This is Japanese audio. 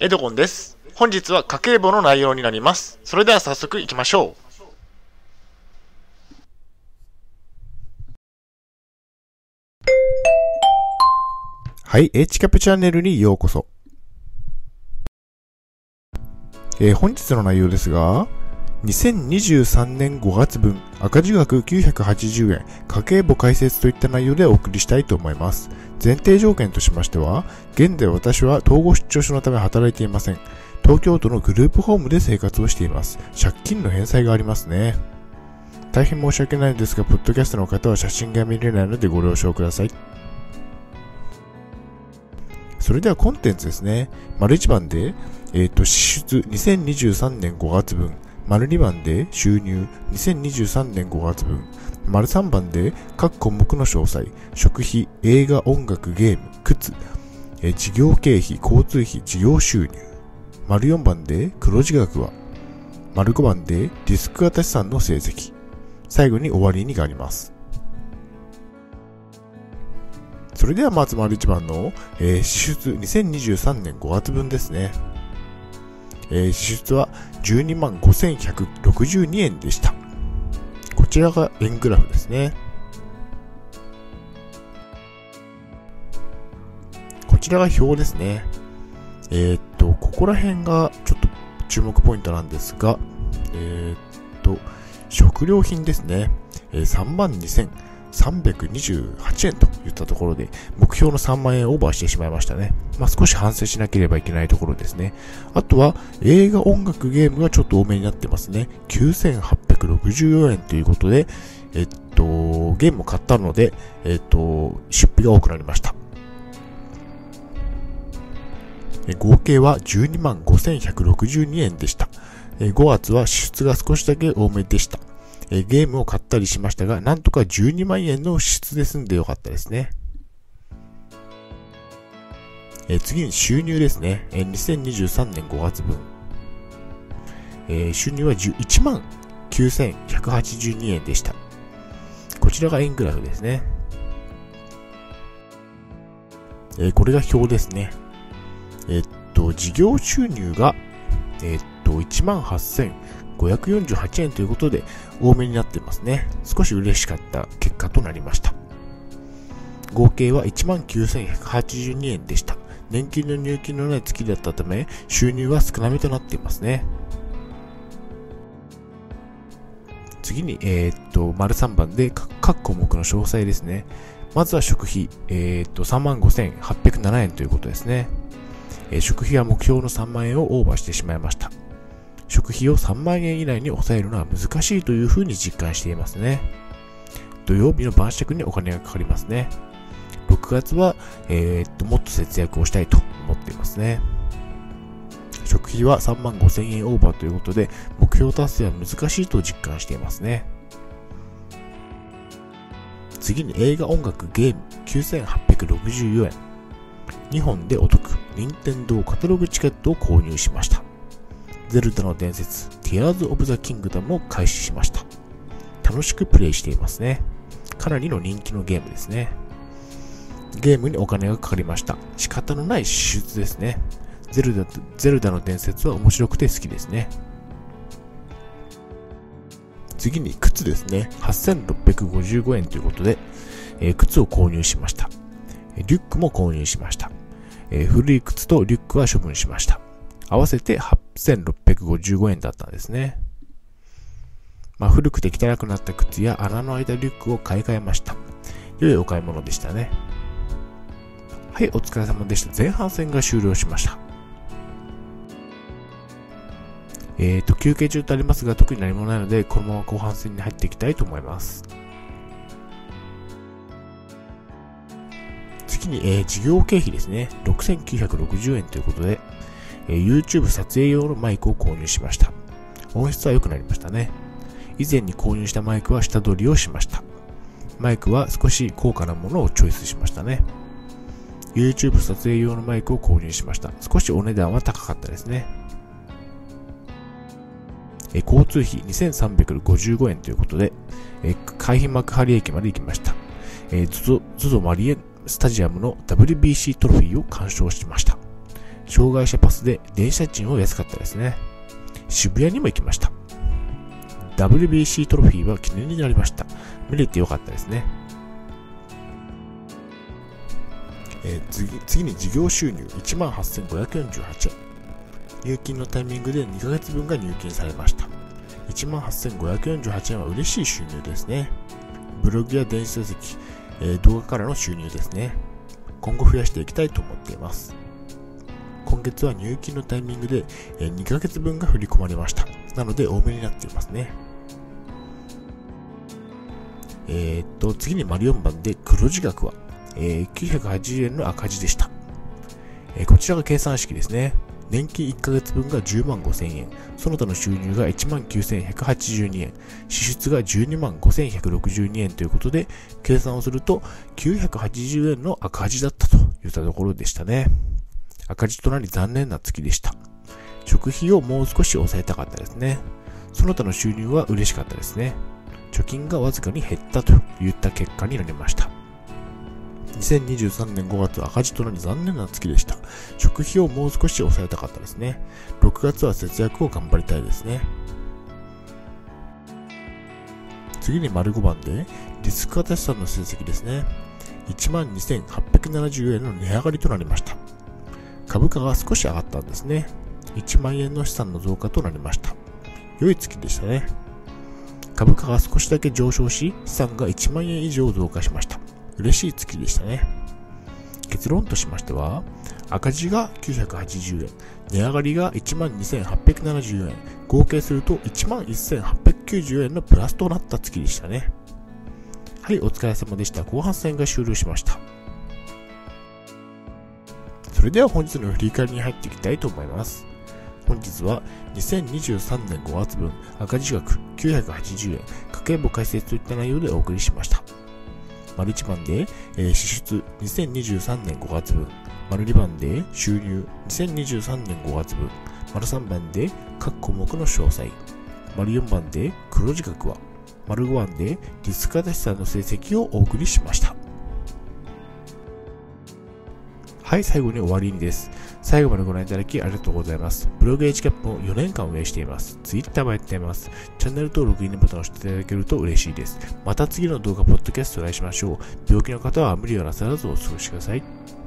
エドゴンです。本日は家計簿の内容になります。それでは早速行きましょう。はい、H キャプチャンネルにようこそ。えー本日の内容ですが、2023年5月分赤字額980円家計簿解説といった内容でお送りしたいと思います。前提条件としましては、現在私は統合失調症のため働いていません。東京都のグループホームで生活をしています。借金の返済がありますね。大変申し訳ないのですが、ポッドキャストの方は写真が見れないのでご了承ください。それではコンテンツですね。丸1番で、えっ、と、支出2023年5月分。丸2番で収入2023年5月分。丸3番で各項目の詳細。食費、映画、音楽、ゲーム、靴、え事業経費、交通費、事業収入。丸4番で黒字額は。丸5番でディスク型資産の成績。最後に終わりにがあります。それではまず丸1番の、えー支出2023年5月分ですね。えー支出は12万5162円でした。こちらが円グラフですね。こちらが表ですね。えーっと、ここら辺がちょっと注目ポイントなんですが、えーっと、食料品ですね。えー3万2328円といったところで、目標の3万円オーバーしてしまいましたね。まあ、少し反省しなければいけないところですね。あとは、映画、音楽、ゲームがちょっと多めになってますね。9 9864円ということで、えっと、ゲームを買ったので、えっと、出費が多くなりました。合計は12万5162円でした。5月は支出が少しだけ多めでした。ゲームを買ったりしましたが、なんとか12万円の支出で済んでよかったですね。次に収入ですね。2023年5月分。収入は1万9182円でした。こちらが円グラフですね。えーこれが表ですね。えっと、事業収入が、えっと、1万8548円ということで、多めになってますね。少し嬉しかった結果となりました。合計は19,182円でした。年金の入金のない月だったため、収入は少なめとなっていますね。次に、えーっと、丸3番で各項目の詳細ですね。まずは食費、えーっと、35,807円ということですね。えー食費は目標の3万円をオーバーしてしまいました。食費を3万円以内に抑えるのは難しいというふうに実感していますね。土曜日の晩酌にお金がかかりますね。6月は、えーっと、もっと節約をしたいと思っていますね。食費は3万5千円オーバーということで、目標達成は難しいと実感していますね。次に映画、音楽、ゲーム9864円。2本でお得。任天堂カタログチケットを購入しました。ゼルダの伝説、Tears of the Kingdom を開始しました。楽しくプレイしていますね。かなりの人気のゲームですね。ゲームにお金がかかりました。仕方のない支出ですね。ゼルダゼルダの伝説は面白くて好きですね。次に靴ですね。8655円ということで、えー靴を購入しました。リュックも購入しました。えー古い靴とリュックは処分しました。合わせて8655円だったんですね。まあ、古くて汚くなった靴や穴の開いたリュックを買い替えました。良いお買い物でしたね。はい、お疲れ様でした。前半戦が終了しました。えーと、休憩中とありますが、特に何もないので、このまま後半戦に入っていきたいと思います。次に、えー事業経費ですね。6960円ということで、えー YouTube 撮影用のマイクを購入しました。音質は良くなりましたね。以前に購入したマイクは下取りをしました。マイクは少し高価なものをチョイスしましたね。YouTube 撮影用のマイクを購入しました。少しお値段は高かったですね。え交通費2355円ということで、え海浜幕張駅まで行きました。えー、ZOZO マリエスタジアムの WBC トロフィーを鑑賞しました。障害者パスで電車賃を安かったですね。渋谷にも行きました。WBC トロフィーは記念になりました。見れてよかったですね。えー、次次に事業収入18,548円。入金のタイミングで2ヶ月分が入金されました。18,548円は嬉しい収入ですね。ブログや電子書籍、えー、動画からの収入ですね。今後増やしていきたいと思っています。今月は入金のタイミングで、2ヶ月分が振り込まれました。なので多めになっていますね。えー、っと、次に丸4番で黒字額は、えー、980円の赤字でした。えー、こちらが計算式ですね。年金1ヶ月分が10万5000円、その他の収入が1万9182円、支出が12万5162円ということで、計算をすると980円の赤字だったといったところでしたね。赤字となり残念な月でした。食費をもう少し抑えたかったですね。その他の収入は嬉しかったですね。貯金がわずかに減ったといった結果になりました。2023年5月赤字となり残念な月でした。食費をもう少し抑えたかったですね。6月は節約を頑張りたいですね。次に丸5番で、リスク型資産の成績ですね。12,870円の値上がりとなりました。株価が少し上がったんですね。1万円の資産の増加となりました。良い月でしたね。株価が少しだけ上昇し、資産が1万円以上増加しました。嬉しい月でしたね。結論としましては、赤字が980円、値上がりが12,870円、合計すると11,890円のプラスとなった月でしたね。はい、お疲れ様でした。後半戦が終了しました。それでは本日の振り返りに入っていきたいと思います。本日は2023年5月分赤字額980円家計簿解説といった内容でお送りしました。丸1番で、えー、支出2023年5月分。丸2番で収入2023年5月分。丸3番で各項目の詳細。丸4番で黒字額は。丸5番でリスク型資産の成績をお送りしました。はい、最後に終わりにです。最後までご覧いただきありがとうございます。ブログ h キャップを4年間運営しています。Twitter もやっています。チャンネル登録、いいねボタンを押していただけると嬉しいです。また次の動画、ポッドキャストでお会いしましょう。病気の方は無理をなさらずお過ごしください。